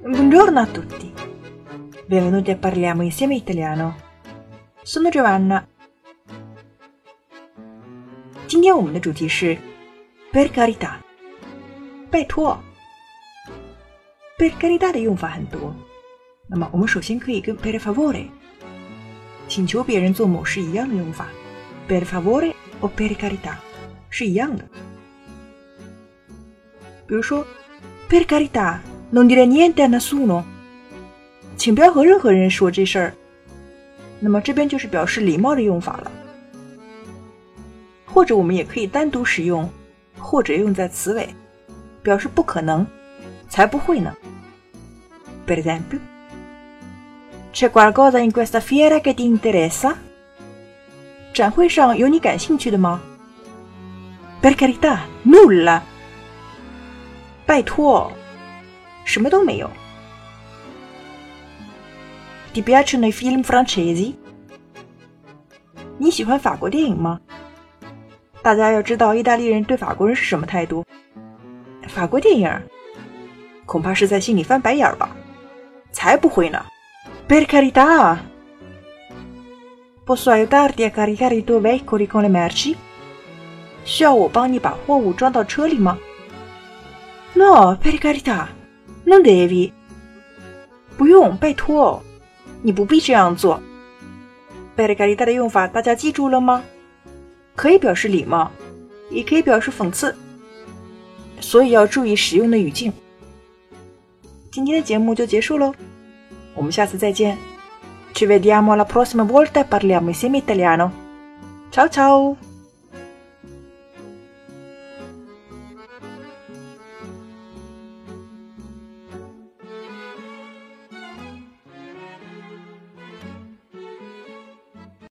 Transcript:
Buongiorno a tutti. Benvenuti a Parliamo insieme italiano. Sono Giovanna. 今天我们的主题是 Per carità，拜托。Per carità 的用法很多，那么我们首先可以跟 Per favore，请求别人做某事一样的用法。Per favore o per carità 是一样的。比如说，Per carità Non dire niente a nessuno，请不要和任何人说这事儿。那么这边就是表示礼貌的用法了。或者我们也可以单独使用，或者用在词尾，表示不可能，才不会呢。Per esempio，c'è qualcosa in questa fiera che ti interessa？展会上有你感兴趣的吗？Per carità，nulla。拜托，什么都没有。Ti piacciono i film francesi？你喜欢法国电影吗？大家要知道意大利人对法国人是什么态度。法国电影，恐怕是在心里翻白眼儿吧？才不会呢！Per carità，posso aiutarti a caricare i tuoi veicoli con le merci？需要我帮你把货物装到车里吗？No, per carità, non devi. 不用，拜托，你不必这样做。Per carità 的用法大家记住了吗？可以表示礼貌，也可以表示讽刺，所以要注意使用的语境。今天的节目就结束喽，我们下次再见。Ci vediamo la prossima volta e parliamo insieme italiano. Ciao ciao!